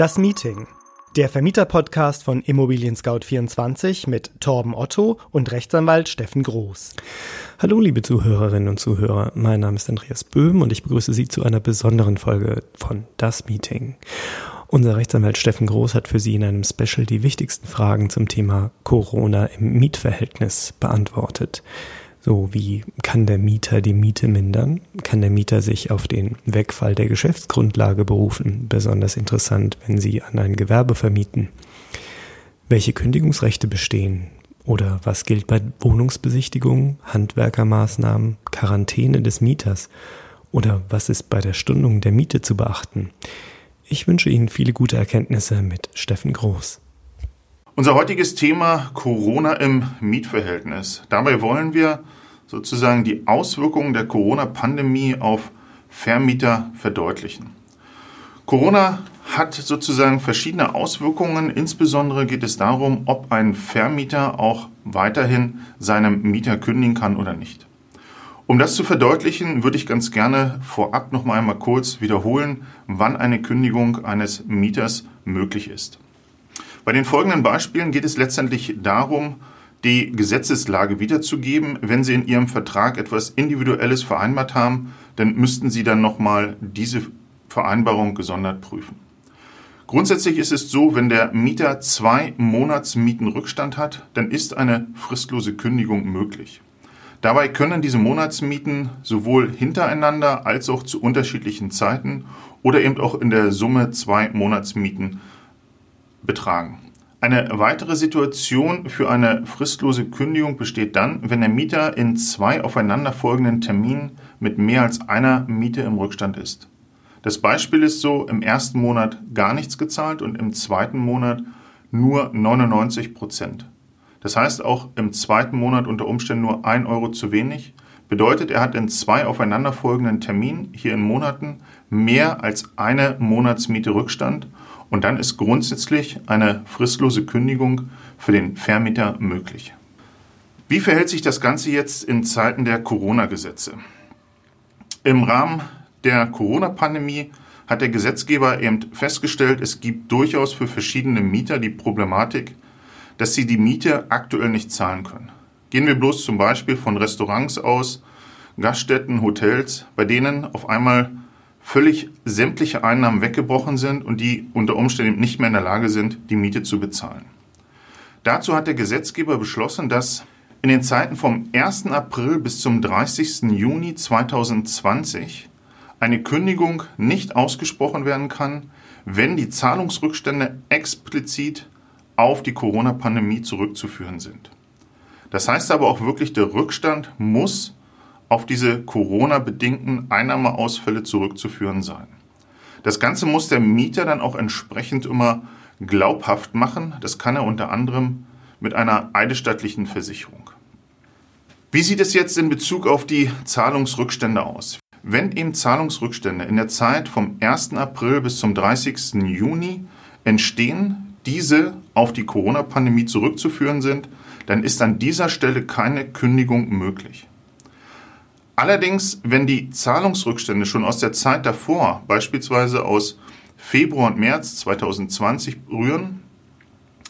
Das Meeting. Der Vermieter-Podcast von Immobilien Scout 24 mit Torben Otto und Rechtsanwalt Steffen Groß. Hallo, liebe Zuhörerinnen und Zuhörer. Mein Name ist Andreas Böhm und ich begrüße Sie zu einer besonderen Folge von Das Meeting. Unser Rechtsanwalt Steffen Groß hat für Sie in einem Special die wichtigsten Fragen zum Thema Corona im Mietverhältnis beantwortet. So wie kann der Mieter die Miete mindern? Kann der Mieter sich auf den Wegfall der Geschäftsgrundlage berufen? Besonders interessant, wenn Sie an ein Gewerbe vermieten. Welche Kündigungsrechte bestehen? Oder was gilt bei Wohnungsbesichtigungen, Handwerkermaßnahmen, Quarantäne des Mieters? Oder was ist bei der Stundung der Miete zu beachten? Ich wünsche Ihnen viele gute Erkenntnisse mit Steffen Groß. Unser heutiges Thema Corona im Mietverhältnis. Dabei wollen wir sozusagen die Auswirkungen der Corona-Pandemie auf Vermieter verdeutlichen. Corona hat sozusagen verschiedene Auswirkungen. Insbesondere geht es darum, ob ein Vermieter auch weiterhin seinem Mieter kündigen kann oder nicht. Um das zu verdeutlichen, würde ich ganz gerne vorab noch mal einmal kurz wiederholen, wann eine Kündigung eines Mieters möglich ist. Bei den folgenden Beispielen geht es letztendlich darum, die Gesetzeslage wiederzugeben. Wenn Sie in Ihrem Vertrag etwas Individuelles vereinbart haben, dann müssten Sie dann nochmal diese Vereinbarung gesondert prüfen. Grundsätzlich ist es so, wenn der Mieter zwei Monatsmietenrückstand hat, dann ist eine fristlose Kündigung möglich. Dabei können diese Monatsmieten sowohl hintereinander als auch zu unterschiedlichen Zeiten oder eben auch in der Summe zwei Monatsmieten betragen. Eine weitere Situation für eine fristlose Kündigung besteht dann, wenn der Mieter in zwei aufeinanderfolgenden Terminen mit mehr als einer Miete im Rückstand ist. Das Beispiel ist so, im ersten Monat gar nichts gezahlt und im zweiten Monat nur 99 Prozent. Das heißt auch im zweiten Monat unter Umständen nur ein Euro zu wenig. Bedeutet, er hat in zwei aufeinanderfolgenden Terminen, hier in Monaten, mehr als eine Monatsmiete Rückstand und dann ist grundsätzlich eine fristlose Kündigung für den Vermieter möglich. Wie verhält sich das Ganze jetzt in Zeiten der Corona-Gesetze? Im Rahmen der Corona-Pandemie hat der Gesetzgeber eben festgestellt, es gibt durchaus für verschiedene Mieter die Problematik, dass sie die Miete aktuell nicht zahlen können. Gehen wir bloß zum Beispiel von Restaurants aus, Gaststätten, Hotels, bei denen auf einmal völlig sämtliche Einnahmen weggebrochen sind und die unter Umständen nicht mehr in der Lage sind, die Miete zu bezahlen. Dazu hat der Gesetzgeber beschlossen, dass in den Zeiten vom 1. April bis zum 30. Juni 2020 eine Kündigung nicht ausgesprochen werden kann, wenn die Zahlungsrückstände explizit auf die Corona-Pandemie zurückzuführen sind. Das heißt aber auch wirklich, der Rückstand muss auf diese Corona-bedingten Einnahmeausfälle zurückzuführen sein. Das Ganze muss der Mieter dann auch entsprechend immer glaubhaft machen. Das kann er unter anderem mit einer eidesstattlichen Versicherung. Wie sieht es jetzt in Bezug auf die Zahlungsrückstände aus? Wenn eben Zahlungsrückstände in der Zeit vom 1. April bis zum 30. Juni entstehen, diese auf die Corona-Pandemie zurückzuführen sind, dann ist an dieser Stelle keine Kündigung möglich. Allerdings, wenn die Zahlungsrückstände schon aus der Zeit davor, beispielsweise aus Februar und März 2020 rühren,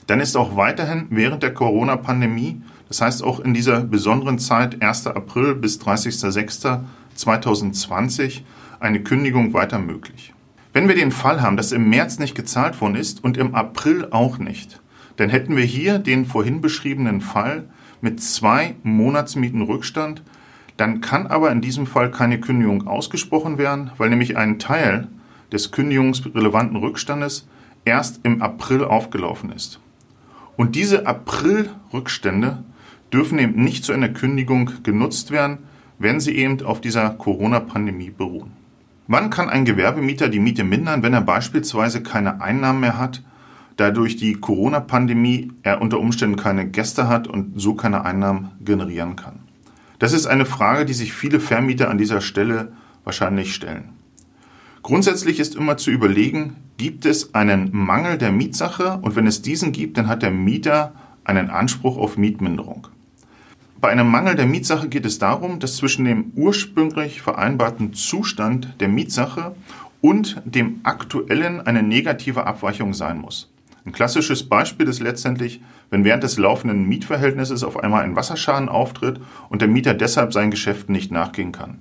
dann ist auch weiterhin während der Corona-Pandemie, das heißt auch in dieser besonderen Zeit 1. April bis 30.06.2020, eine Kündigung weiter möglich. Wenn wir den Fall haben, dass im März nicht gezahlt worden ist und im April auch nicht, dann hätten wir hier den vorhin beschriebenen Fall mit zwei Monatsmieten Rückstand dann kann aber in diesem Fall keine Kündigung ausgesprochen werden, weil nämlich ein Teil des kündigungsrelevanten Rückstandes erst im April aufgelaufen ist. Und diese April-Rückstände dürfen eben nicht zu einer Kündigung genutzt werden, wenn sie eben auf dieser Corona-Pandemie beruhen. Wann kann ein Gewerbemieter die Miete mindern, wenn er beispielsweise keine Einnahmen mehr hat, da durch die Corona-Pandemie er unter Umständen keine Gäste hat und so keine Einnahmen generieren kann? Das ist eine Frage, die sich viele Vermieter an dieser Stelle wahrscheinlich stellen. Grundsätzlich ist immer zu überlegen, gibt es einen Mangel der Mietsache und wenn es diesen gibt, dann hat der Mieter einen Anspruch auf Mietminderung. Bei einem Mangel der Mietsache geht es darum, dass zwischen dem ursprünglich vereinbarten Zustand der Mietsache und dem aktuellen eine negative Abweichung sein muss. Ein klassisches Beispiel ist letztendlich, wenn während des laufenden Mietverhältnisses auf einmal ein Wasserschaden auftritt und der Mieter deshalb seinen Geschäften nicht nachgehen kann.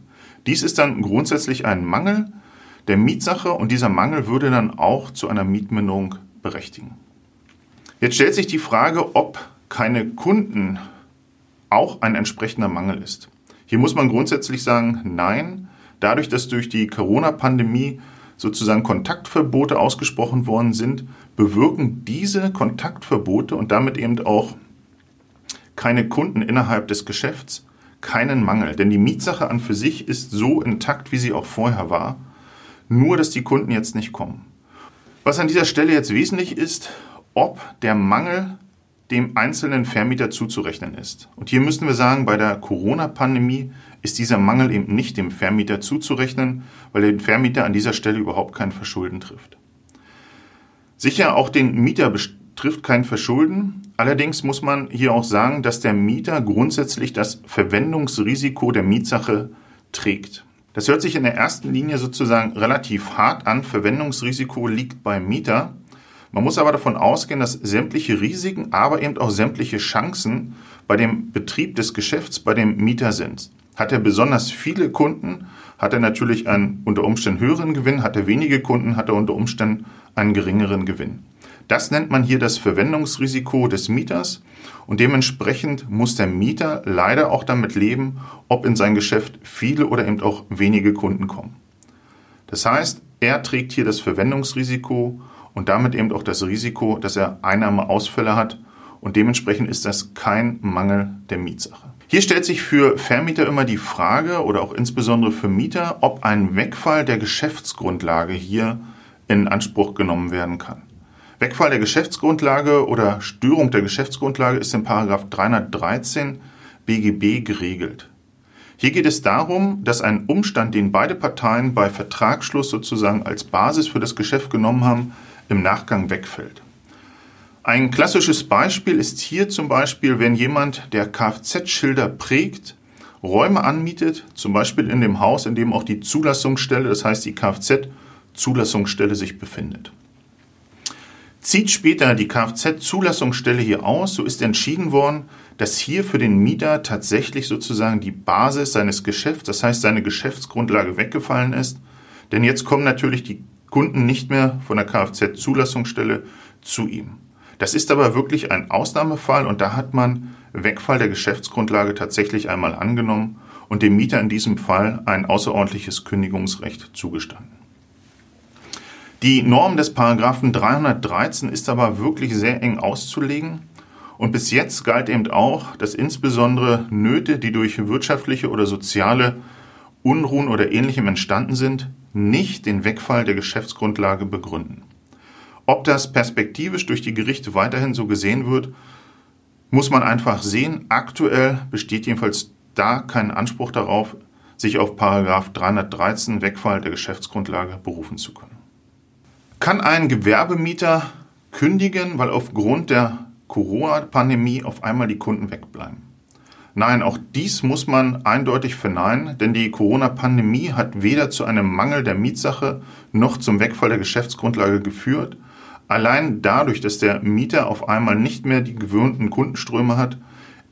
Dies ist dann grundsätzlich ein Mangel der Mietsache und dieser Mangel würde dann auch zu einer Mietminderung berechtigen. Jetzt stellt sich die Frage, ob keine Kunden auch ein entsprechender Mangel ist. Hier muss man grundsätzlich sagen, nein. Dadurch, dass durch die Corona-Pandemie sozusagen Kontaktverbote ausgesprochen worden sind, bewirken diese Kontaktverbote und damit eben auch keine Kunden innerhalb des Geschäfts keinen Mangel. Denn die Mietsache an für sich ist so intakt, wie sie auch vorher war. Nur, dass die Kunden jetzt nicht kommen. Was an dieser Stelle jetzt wesentlich ist, ob der Mangel dem einzelnen Vermieter zuzurechnen ist. Und hier müssen wir sagen, bei der Corona-Pandemie ist dieser Mangel eben nicht dem Vermieter zuzurechnen, weil der Vermieter an dieser Stelle überhaupt kein Verschulden trifft. Sicher, auch den Mieter betrifft kein Verschulden. Allerdings muss man hier auch sagen, dass der Mieter grundsätzlich das Verwendungsrisiko der Mietsache trägt. Das hört sich in der ersten Linie sozusagen relativ hart an. Verwendungsrisiko liegt beim Mieter. Man muss aber davon ausgehen, dass sämtliche Risiken, aber eben auch sämtliche Chancen bei dem Betrieb des Geschäfts bei dem Mieter sind. Hat er besonders viele Kunden, hat er natürlich einen unter Umständen höheren Gewinn, hat er wenige Kunden, hat er unter Umständen einen geringeren Gewinn. Das nennt man hier das Verwendungsrisiko des Mieters und dementsprechend muss der Mieter leider auch damit leben, ob in sein Geschäft viele oder eben auch wenige Kunden kommen. Das heißt, er trägt hier das Verwendungsrisiko und damit eben auch das Risiko, dass er Einnahmeausfälle hat und dementsprechend ist das kein Mangel der Mietsache. Hier stellt sich für Vermieter immer die Frage oder auch insbesondere für Mieter, ob ein Wegfall der Geschäftsgrundlage hier in Anspruch genommen werden kann. Wegfall der Geschäftsgrundlage oder Störung der Geschäftsgrundlage ist in 313 BGB geregelt. Hier geht es darum, dass ein Umstand, den beide Parteien bei Vertragsschluss sozusagen als Basis für das Geschäft genommen haben, im Nachgang wegfällt. Ein klassisches Beispiel ist hier zum Beispiel, wenn jemand, der Kfz-Schilder prägt, Räume anmietet, zum Beispiel in dem Haus, in dem auch die Zulassungsstelle, das heißt die Kfz-Zulassungsstelle sich befindet. Zieht später die Kfz-Zulassungsstelle hier aus, so ist entschieden worden, dass hier für den Mieter tatsächlich sozusagen die Basis seines Geschäfts, das heißt seine Geschäftsgrundlage weggefallen ist. Denn jetzt kommen natürlich die Kunden nicht mehr von der Kfz-Zulassungsstelle zu ihm. Das ist aber wirklich ein Ausnahmefall und da hat man Wegfall der Geschäftsgrundlage tatsächlich einmal angenommen und dem Mieter in diesem Fall ein außerordentliches Kündigungsrecht zugestanden. Die Norm des Paragraphen 313 ist aber wirklich sehr eng auszulegen und bis jetzt galt eben auch, dass insbesondere Nöte, die durch wirtschaftliche oder soziale Unruhen oder ähnlichem entstanden sind, nicht den Wegfall der Geschäftsgrundlage begründen. Ob das perspektivisch durch die Gerichte weiterhin so gesehen wird, muss man einfach sehen. Aktuell besteht jedenfalls da kein Anspruch darauf, sich auf Paragraph 313 Wegfall der Geschäftsgrundlage berufen zu können. Kann ein Gewerbemieter kündigen, weil aufgrund der Corona-Pandemie auf einmal die Kunden wegbleiben? Nein, auch dies muss man eindeutig verneinen, denn die Corona-Pandemie hat weder zu einem Mangel der Mietsache noch zum Wegfall der Geschäftsgrundlage geführt Allein dadurch, dass der Mieter auf einmal nicht mehr die gewöhnten Kundenströme hat,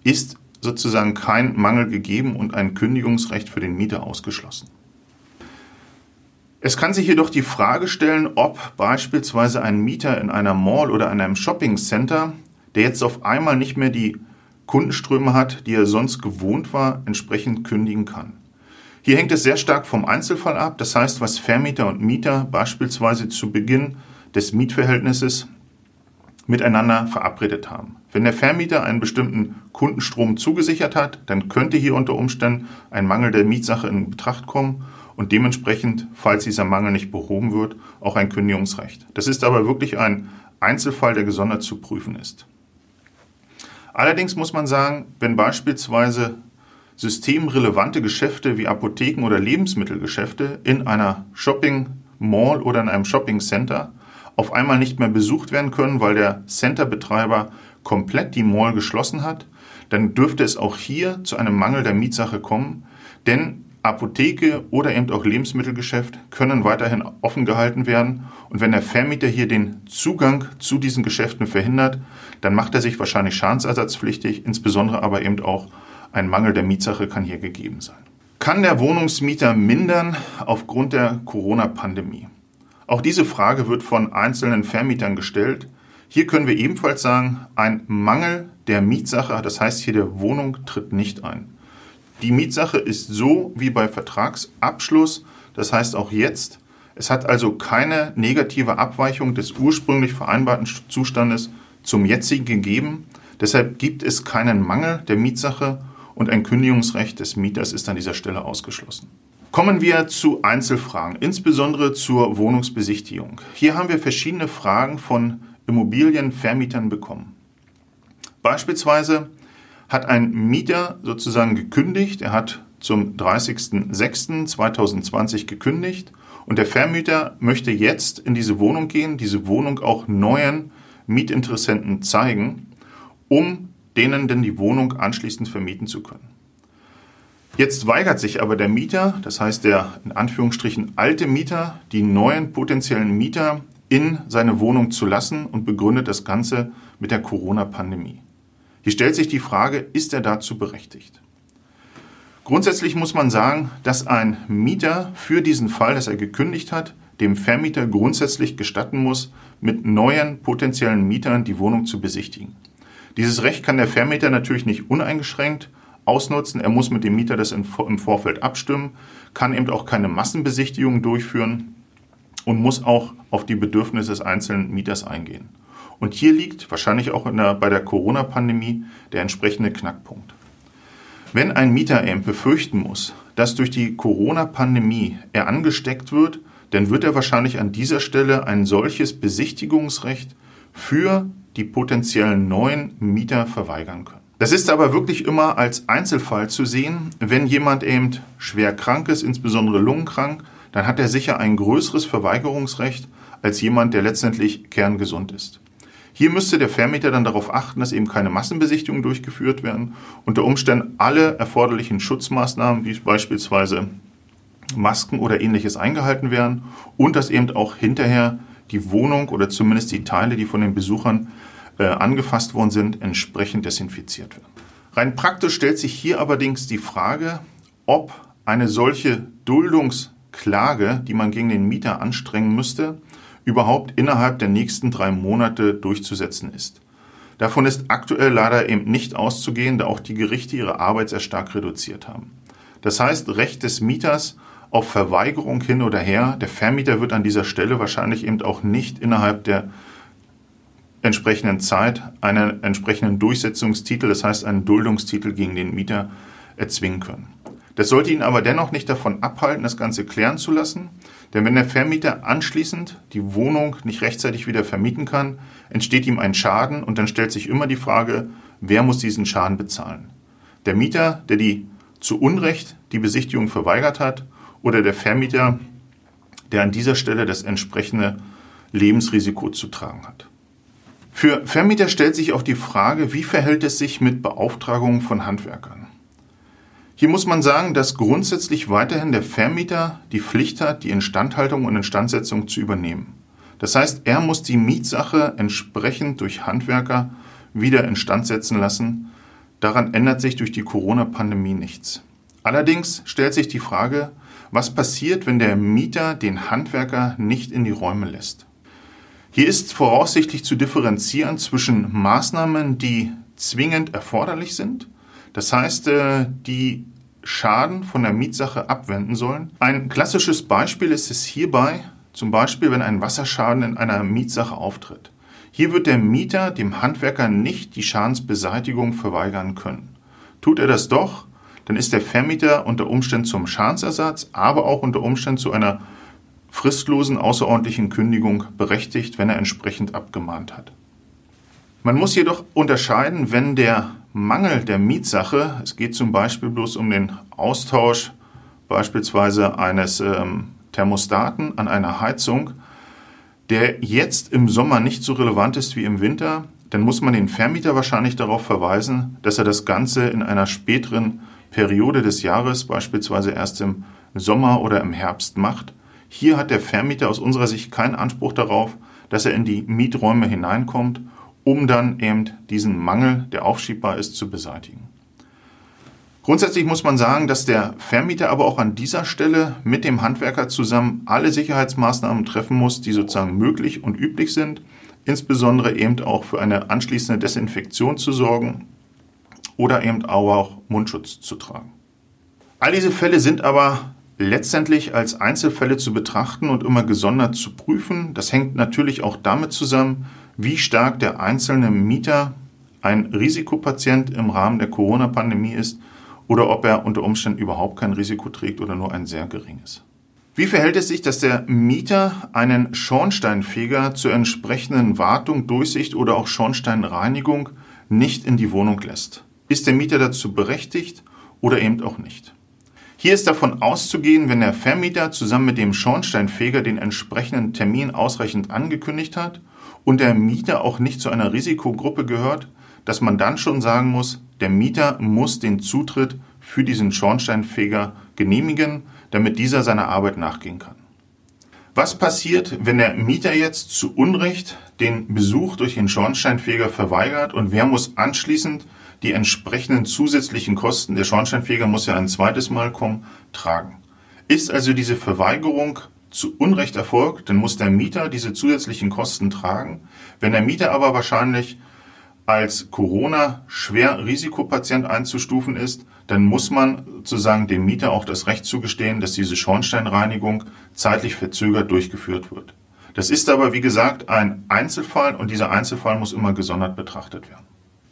ist sozusagen kein Mangel gegeben und ein Kündigungsrecht für den Mieter ausgeschlossen. Es kann sich jedoch die Frage stellen, ob beispielsweise ein Mieter in einer Mall oder in einem Shopping Center, der jetzt auf einmal nicht mehr die Kundenströme hat, die er sonst gewohnt war, entsprechend kündigen kann. Hier hängt es sehr stark vom Einzelfall ab, das heißt, was Vermieter und Mieter beispielsweise zu Beginn des Mietverhältnisses miteinander verabredet haben. Wenn der Vermieter einen bestimmten Kundenstrom zugesichert hat, dann könnte hier unter Umständen ein Mangel der Mietsache in Betracht kommen und dementsprechend, falls dieser Mangel nicht behoben wird, auch ein Kündigungsrecht. Das ist aber wirklich ein Einzelfall, der gesondert zu prüfen ist. Allerdings muss man sagen, wenn beispielsweise systemrelevante Geschäfte wie Apotheken oder Lebensmittelgeschäfte in einer Shopping Mall oder in einem Shopping Center auf einmal nicht mehr besucht werden können, weil der Centerbetreiber komplett die Mall geschlossen hat, dann dürfte es auch hier zu einem Mangel der Mietsache kommen, denn Apotheke oder eben auch Lebensmittelgeschäft können weiterhin offen gehalten werden. Und wenn der Vermieter hier den Zugang zu diesen Geschäften verhindert, dann macht er sich wahrscheinlich schadensersatzpflichtig, insbesondere aber eben auch ein Mangel der Mietsache kann hier gegeben sein. Kann der Wohnungsmieter mindern aufgrund der Corona-Pandemie? Auch diese Frage wird von einzelnen Vermietern gestellt. Hier können wir ebenfalls sagen, ein Mangel der Mietsache, das heißt hier der Wohnung, tritt nicht ein. Die Mietsache ist so wie bei Vertragsabschluss, das heißt auch jetzt. Es hat also keine negative Abweichung des ursprünglich vereinbarten Zustandes zum jetzigen gegeben. Deshalb gibt es keinen Mangel der Mietsache und ein Kündigungsrecht des Mieters ist an dieser Stelle ausgeschlossen. Kommen wir zu Einzelfragen, insbesondere zur Wohnungsbesichtigung. Hier haben wir verschiedene Fragen von Immobilienvermietern bekommen. Beispielsweise hat ein Mieter sozusagen gekündigt, er hat zum 30.06.2020 gekündigt und der Vermieter möchte jetzt in diese Wohnung gehen, diese Wohnung auch neuen Mietinteressenten zeigen, um denen denn die Wohnung anschließend vermieten zu können. Jetzt weigert sich aber der Mieter, das heißt der in Anführungsstrichen alte Mieter, die neuen potenziellen Mieter in seine Wohnung zu lassen und begründet das Ganze mit der Corona-Pandemie. Hier stellt sich die Frage, ist er dazu berechtigt? Grundsätzlich muss man sagen, dass ein Mieter für diesen Fall, dass er gekündigt hat, dem Vermieter grundsätzlich gestatten muss, mit neuen potenziellen Mietern die Wohnung zu besichtigen. Dieses Recht kann der Vermieter natürlich nicht uneingeschränkt ausnutzen. Er muss mit dem Mieter das im Vorfeld abstimmen, kann eben auch keine Massenbesichtigungen durchführen und muss auch auf die Bedürfnisse des einzelnen Mieters eingehen. Und hier liegt wahrscheinlich auch der, bei der Corona-Pandemie der entsprechende Knackpunkt. Wenn ein Mieter eben befürchten muss, dass durch die Corona-Pandemie er angesteckt wird, dann wird er wahrscheinlich an dieser Stelle ein solches Besichtigungsrecht für die potenziellen neuen Mieter verweigern können. Das ist aber wirklich immer als Einzelfall zu sehen. Wenn jemand eben schwer krank ist, insbesondere lungenkrank, dann hat er sicher ein größeres Verweigerungsrecht als jemand, der letztendlich kerngesund ist. Hier müsste der Vermieter dann darauf achten, dass eben keine Massenbesichtigungen durchgeführt werden, unter Umständen alle erforderlichen Schutzmaßnahmen, wie beispielsweise Masken oder ähnliches eingehalten werden und dass eben auch hinterher die Wohnung oder zumindest die Teile, die von den Besuchern äh, angefasst worden sind, entsprechend desinfiziert werden. Rein praktisch stellt sich hier allerdings die Frage, ob eine solche Duldungsklage, die man gegen den Mieter anstrengen müsste, überhaupt innerhalb der nächsten drei Monate durchzusetzen ist. Davon ist aktuell leider eben nicht auszugehen, da auch die Gerichte ihre Arbeit sehr stark reduziert haben. Das heißt, Recht des Mieters auf Verweigerung hin oder her. Der Vermieter wird an dieser Stelle wahrscheinlich eben auch nicht innerhalb der entsprechenden Zeit einen entsprechenden Durchsetzungstitel, das heißt einen Duldungstitel gegen den Mieter erzwingen können. Das sollte ihn aber dennoch nicht davon abhalten, das Ganze klären zu lassen, denn wenn der Vermieter anschließend die Wohnung nicht rechtzeitig wieder vermieten kann, entsteht ihm ein Schaden und dann stellt sich immer die Frage, wer muss diesen Schaden bezahlen? Der Mieter, der die zu Unrecht die Besichtigung verweigert hat oder der Vermieter, der an dieser Stelle das entsprechende Lebensrisiko zu tragen hat. Für Vermieter stellt sich auch die Frage, wie verhält es sich mit Beauftragungen von Handwerkern? Hier muss man sagen, dass grundsätzlich weiterhin der Vermieter die Pflicht hat, die Instandhaltung und Instandsetzung zu übernehmen. Das heißt, er muss die Mietsache entsprechend durch Handwerker wieder instand setzen lassen. Daran ändert sich durch die Corona-Pandemie nichts. Allerdings stellt sich die Frage, was passiert, wenn der Mieter den Handwerker nicht in die Räume lässt. Hier ist voraussichtlich zu differenzieren zwischen Maßnahmen, die zwingend erforderlich sind, das heißt, äh, die Schaden von der Mietsache abwenden sollen. Ein klassisches Beispiel ist es hierbei, zum Beispiel, wenn ein Wasserschaden in einer Mietsache auftritt. Hier wird der Mieter dem Handwerker nicht die Schadensbeseitigung verweigern können. Tut er das doch, dann ist der Vermieter unter Umständen zum Schadensersatz, aber auch unter Umständen zu einer fristlosen außerordentlichen Kündigung berechtigt, wenn er entsprechend abgemahnt hat. Man muss jedoch unterscheiden, wenn der Mangel der Mietsache, es geht zum Beispiel bloß um den Austausch beispielsweise eines ähm, Thermostaten an einer Heizung, der jetzt im Sommer nicht so relevant ist wie im Winter, dann muss man den Vermieter wahrscheinlich darauf verweisen, dass er das Ganze in einer späteren Periode des Jahres, beispielsweise erst im Sommer oder im Herbst macht. Hier hat der Vermieter aus unserer Sicht keinen Anspruch darauf, dass er in die Mieträume hineinkommt, um dann eben diesen Mangel, der aufschiebbar ist, zu beseitigen. Grundsätzlich muss man sagen, dass der Vermieter aber auch an dieser Stelle mit dem Handwerker zusammen alle Sicherheitsmaßnahmen treffen muss, die sozusagen möglich und üblich sind, insbesondere eben auch für eine anschließende Desinfektion zu sorgen oder eben auch Mundschutz zu tragen. All diese Fälle sind aber letztendlich als Einzelfälle zu betrachten und immer gesondert zu prüfen. Das hängt natürlich auch damit zusammen, wie stark der einzelne Mieter ein Risikopatient im Rahmen der Corona-Pandemie ist oder ob er unter Umständen überhaupt kein Risiko trägt oder nur ein sehr geringes. Wie verhält es sich, dass der Mieter einen Schornsteinfeger zur entsprechenden Wartung, Durchsicht oder auch Schornsteinreinigung nicht in die Wohnung lässt? Ist der Mieter dazu berechtigt oder eben auch nicht? Hier ist davon auszugehen, wenn der Vermieter zusammen mit dem Schornsteinfeger den entsprechenden Termin ausreichend angekündigt hat und der Mieter auch nicht zu einer Risikogruppe gehört, dass man dann schon sagen muss, der Mieter muss den Zutritt für diesen Schornsteinfeger genehmigen, damit dieser seiner Arbeit nachgehen kann. Was passiert, wenn der Mieter jetzt zu Unrecht den Besuch durch den Schornsteinfeger verweigert und wer muss anschließend die entsprechenden zusätzlichen Kosten, der Schornsteinfeger muss ja ein zweites Mal kommen, tragen. Ist also diese Verweigerung zu Unrecht erfolgt, dann muss der Mieter diese zusätzlichen Kosten tragen. Wenn der Mieter aber wahrscheinlich als Corona-Schwer-Risikopatient einzustufen ist, dann muss man sozusagen dem Mieter auch das Recht zugestehen, dass diese Schornsteinreinigung zeitlich verzögert durchgeführt wird. Das ist aber, wie gesagt, ein Einzelfall und dieser Einzelfall muss immer gesondert betrachtet werden.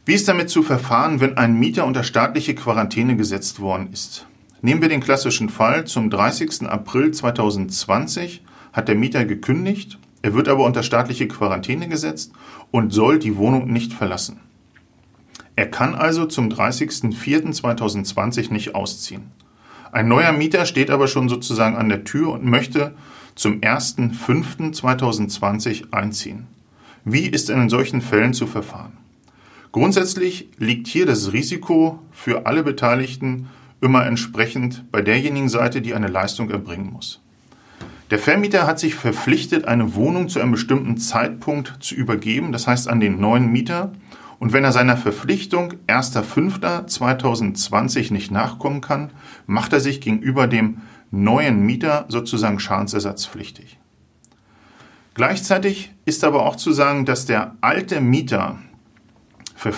Wie ist damit zu verfahren, wenn ein Mieter unter staatliche Quarantäne gesetzt worden ist? Nehmen wir den klassischen Fall. Zum 30. April 2020 hat der Mieter gekündigt, er wird aber unter staatliche Quarantäne gesetzt und soll die Wohnung nicht verlassen. Er kann also zum 30.04.2020 nicht ausziehen. Ein neuer Mieter steht aber schon sozusagen an der Tür und möchte zum 1.05.2020 einziehen. Wie ist in solchen Fällen zu verfahren? Grundsätzlich liegt hier das Risiko für alle Beteiligten immer entsprechend bei derjenigen Seite, die eine Leistung erbringen muss. Der Vermieter hat sich verpflichtet, eine Wohnung zu einem bestimmten Zeitpunkt zu übergeben, das heißt an den neuen Mieter. Und wenn er seiner Verpflichtung 1.5.2020 nicht nachkommen kann, macht er sich gegenüber dem neuen Mieter sozusagen schadensersatzpflichtig. Gleichzeitig ist aber auch zu sagen, dass der alte Mieter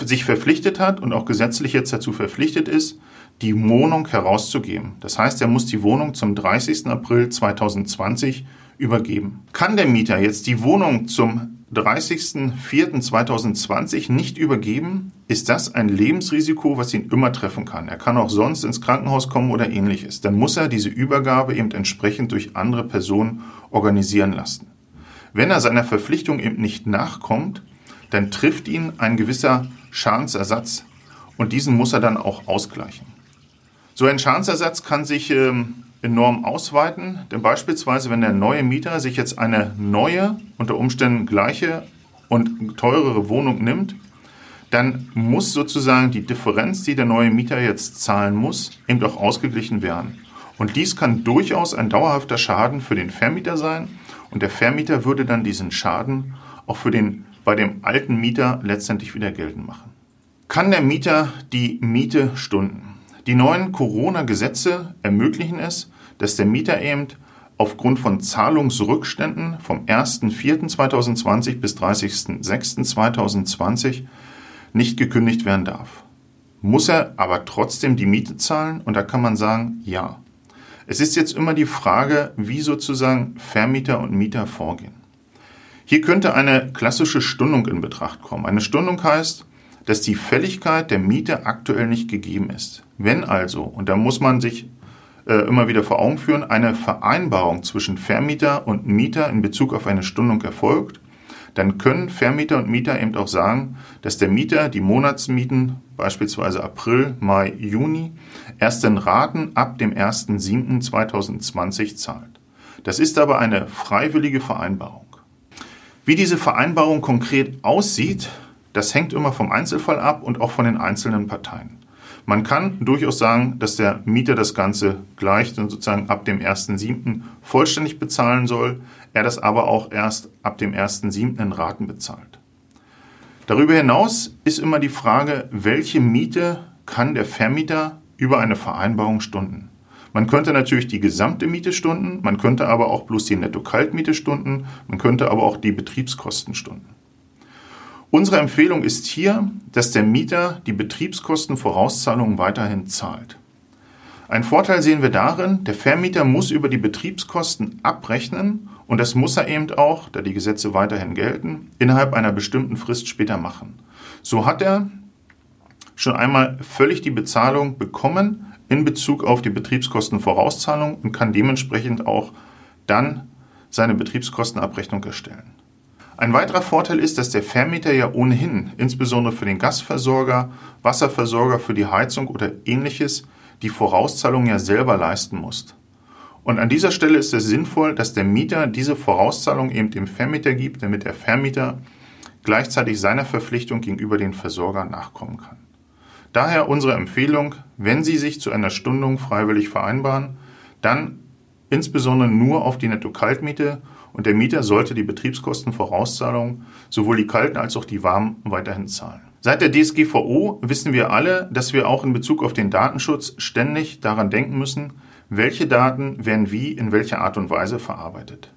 sich verpflichtet hat und auch gesetzlich jetzt dazu verpflichtet ist, die Wohnung herauszugeben. Das heißt, er muss die Wohnung zum 30. April 2020 übergeben. Kann der Mieter jetzt die Wohnung zum 30.04.2020 nicht übergeben, ist das ein Lebensrisiko, was ihn immer treffen kann. Er kann auch sonst ins Krankenhaus kommen oder ähnliches. Dann muss er diese Übergabe eben entsprechend durch andere Personen organisieren lassen. Wenn er seiner Verpflichtung eben nicht nachkommt, dann trifft ihn ein gewisser Schadensersatz und diesen muss er dann auch ausgleichen. So ein Schadensersatz kann sich ähm, enorm ausweiten, denn beispielsweise, wenn der neue Mieter sich jetzt eine neue, unter Umständen gleiche und teurere Wohnung nimmt, dann muss sozusagen die Differenz, die der neue Mieter jetzt zahlen muss, eben auch ausgeglichen werden. Und dies kann durchaus ein dauerhafter Schaden für den Vermieter sein und der Vermieter würde dann diesen Schaden auch für den bei dem alten Mieter letztendlich wieder geltend machen. Kann der Mieter die Miete stunden? Die neuen Corona-Gesetze ermöglichen es, dass der Mieter eben aufgrund von Zahlungsrückständen vom 1.4.2020 bis 30.06.2020 nicht gekündigt werden darf. Muss er aber trotzdem die Miete zahlen? Und da kann man sagen, ja. Es ist jetzt immer die Frage, wie sozusagen Vermieter und Mieter vorgehen. Hier könnte eine klassische Stundung in Betracht kommen. Eine Stundung heißt, dass die Fälligkeit der Miete aktuell nicht gegeben ist. Wenn also, und da muss man sich äh, immer wieder vor Augen führen, eine Vereinbarung zwischen Vermieter und Mieter in Bezug auf eine Stundung erfolgt, dann können Vermieter und Mieter eben auch sagen, dass der Mieter die Monatsmieten, beispielsweise April, Mai, Juni, erst in Raten ab dem 1.7.2020 zahlt. Das ist aber eine freiwillige Vereinbarung. Wie diese Vereinbarung konkret aussieht, das hängt immer vom Einzelfall ab und auch von den einzelnen Parteien. Man kann durchaus sagen, dass der Mieter das Ganze gleich dann sozusagen ab dem 1.7. vollständig bezahlen soll, er das aber auch erst ab dem 1.7. in Raten bezahlt. Darüber hinaus ist immer die Frage, welche Miete kann der Vermieter über eine Vereinbarung stunden. Man könnte natürlich die gesamte Miete stunden, man könnte aber auch bloß die Netto-Kaltmiete stunden, man könnte aber auch die Betriebskosten stunden. Unsere Empfehlung ist hier, dass der Mieter die Betriebskostenvorauszahlungen weiterhin zahlt. Ein Vorteil sehen wir darin, der Vermieter muss über die Betriebskosten abrechnen und das muss er eben auch, da die Gesetze weiterhin gelten, innerhalb einer bestimmten Frist später machen. So hat er schon einmal völlig die Bezahlung bekommen in Bezug auf die Betriebskostenvorauszahlung und kann dementsprechend auch dann seine Betriebskostenabrechnung erstellen. Ein weiterer Vorteil ist, dass der Vermieter ja ohnehin, insbesondere für den Gasversorger, Wasserversorger für die Heizung oder ähnliches, die Vorauszahlung ja selber leisten muss. Und an dieser Stelle ist es sinnvoll, dass der Mieter diese Vorauszahlung eben dem Vermieter gibt, damit der Vermieter gleichzeitig seiner Verpflichtung gegenüber den Versorger nachkommen kann. Daher unsere Empfehlung, wenn Sie sich zu einer Stundung freiwillig vereinbaren, dann insbesondere nur auf die Netto-Kaltmiete und der Mieter sollte die Betriebskostenvorauszahlung sowohl die kalten als auch die warmen weiterhin zahlen. Seit der DSGVO wissen wir alle, dass wir auch in Bezug auf den Datenschutz ständig daran denken müssen, welche Daten werden wie in welcher Art und Weise verarbeitet.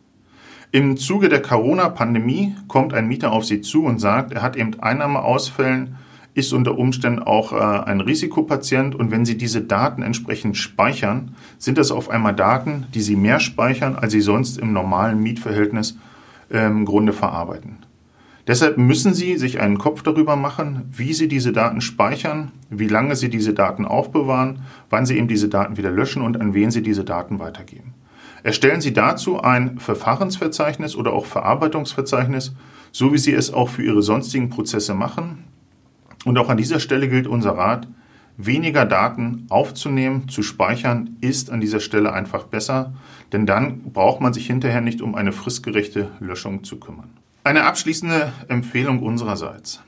Im Zuge der Corona-Pandemie kommt ein Mieter auf Sie zu und sagt, er hat eben Einnahmeausfällen ist unter Umständen auch äh, ein Risikopatient und wenn Sie diese Daten entsprechend speichern, sind das auf einmal Daten, die Sie mehr speichern, als Sie sonst im normalen Mietverhältnis äh, im Grunde verarbeiten. Deshalb müssen Sie sich einen Kopf darüber machen, wie Sie diese Daten speichern, wie lange Sie diese Daten aufbewahren, wann Sie eben diese Daten wieder löschen und an wen Sie diese Daten weitergeben. Erstellen Sie dazu ein Verfahrensverzeichnis oder auch Verarbeitungsverzeichnis, so wie Sie es auch für Ihre sonstigen Prozesse machen. Und auch an dieser Stelle gilt unser Rat, weniger Daten aufzunehmen, zu speichern, ist an dieser Stelle einfach besser, denn dann braucht man sich hinterher nicht um eine fristgerechte Löschung zu kümmern. Eine abschließende Empfehlung unsererseits.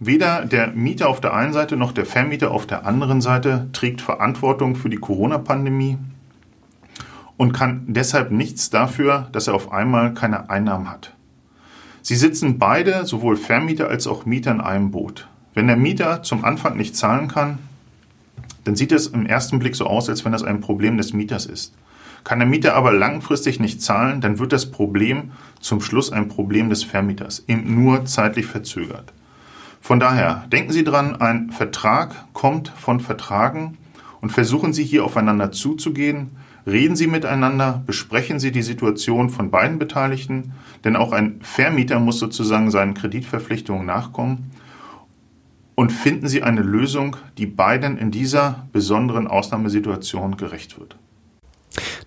Weder der Mieter auf der einen Seite noch der Vermieter auf der anderen Seite trägt Verantwortung für die Corona-Pandemie und kann deshalb nichts dafür, dass er auf einmal keine Einnahmen hat. Sie sitzen beide, sowohl Vermieter als auch Mieter, in einem Boot. Wenn der Mieter zum Anfang nicht zahlen kann, dann sieht es im ersten Blick so aus, als wenn das ein Problem des Mieters ist. Kann der Mieter aber langfristig nicht zahlen, dann wird das Problem zum Schluss ein Problem des Vermieters, eben nur zeitlich verzögert. Von daher denken Sie dran, ein Vertrag kommt von Vertragen und versuchen Sie hier aufeinander zuzugehen. Reden Sie miteinander, besprechen Sie die Situation von beiden Beteiligten, denn auch ein Vermieter muss sozusagen seinen Kreditverpflichtungen nachkommen und finden Sie eine Lösung, die beiden in dieser besonderen Ausnahmesituation gerecht wird.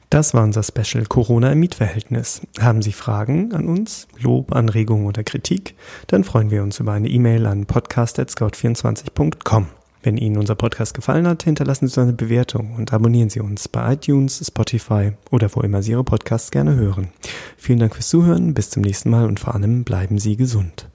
Das war unser Special Corona im Mietverhältnis. Haben Sie Fragen an uns, Lob, Anregungen oder Kritik? Dann freuen wir uns über eine E-Mail an podcast.scout24.com. Wenn Ihnen unser Podcast gefallen hat, hinterlassen Sie eine Bewertung und abonnieren Sie uns bei iTunes, Spotify oder wo immer Sie Ihre Podcasts gerne hören. Vielen Dank fürs Zuhören, bis zum nächsten Mal und vor allem bleiben Sie gesund.